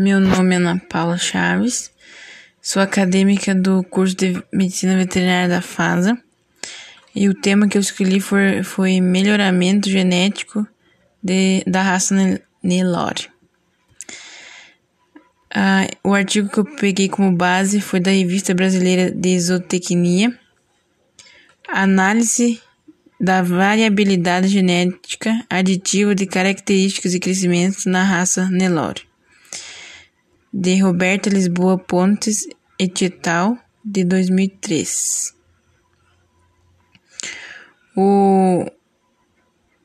Meu nome é Ana Paula Chaves, sou acadêmica do curso de Medicina Veterinária da FASA e o tema que eu escolhi foi, foi melhoramento genético de, da raça Nelore. Ah, o artigo que eu peguei como base foi da Revista Brasileira de Zootecnia, Análise da variabilidade genética aditiva de características e crescimento na raça Nelore, de Roberta Lisboa Pontes et al., de 2003. O,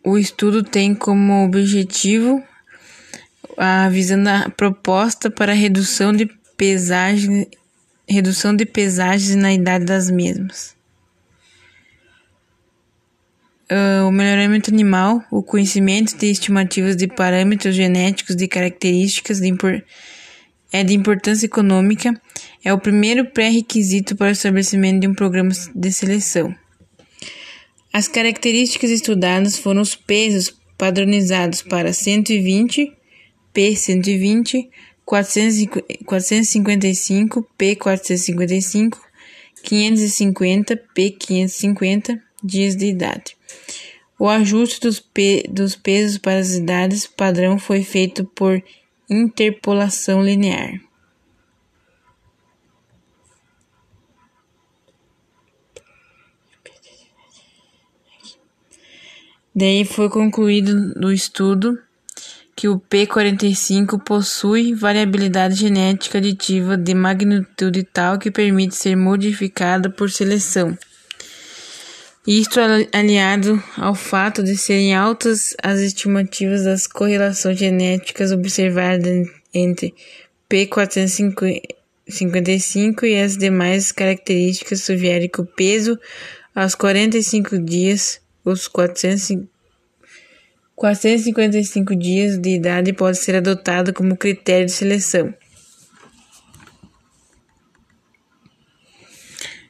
o estudo tem como objetivo a visando a proposta para redução de pesagem, redução de pesagens na idade das mesmas. Uh, o melhoramento animal, o conhecimento de estimativas de parâmetros genéticos de características de é de importância econômica, é o primeiro pré-requisito para o estabelecimento de um programa de seleção. As características estudadas foram os pesos padronizados para 120, P120, 455, P455, 550, P550 dias de idade. O ajuste dos, pe dos pesos para as idades padrão foi feito por interpolação linear. Daí foi concluído no estudo que o P45 possui variabilidade genética aditiva de magnitude tal que permite ser modificada por seleção. Isto aliado ao fato de serem altas as estimativas das correlações genéticas observadas entre P455 e as demais características sugere que o peso aos 45 dias, os 400, 455 dias de idade pode ser adotado como critério de seleção.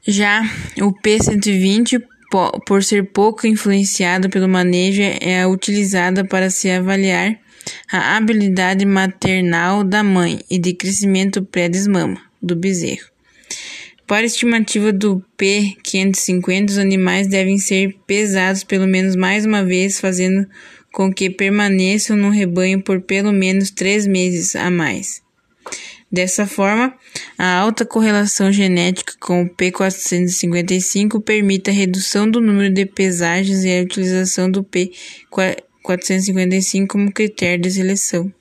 Já o P120 por ser pouco influenciada pelo manejo, é utilizada para se avaliar a habilidade maternal da mãe e de crescimento pré-desmama do bezerro. Para a estimativa do P550, os animais devem ser pesados pelo menos mais uma vez, fazendo com que permaneçam no rebanho por pelo menos três meses a mais. Dessa forma, a alta correlação genética com o P455 permite a redução do número de pesagens e a utilização do P455 como critério de seleção.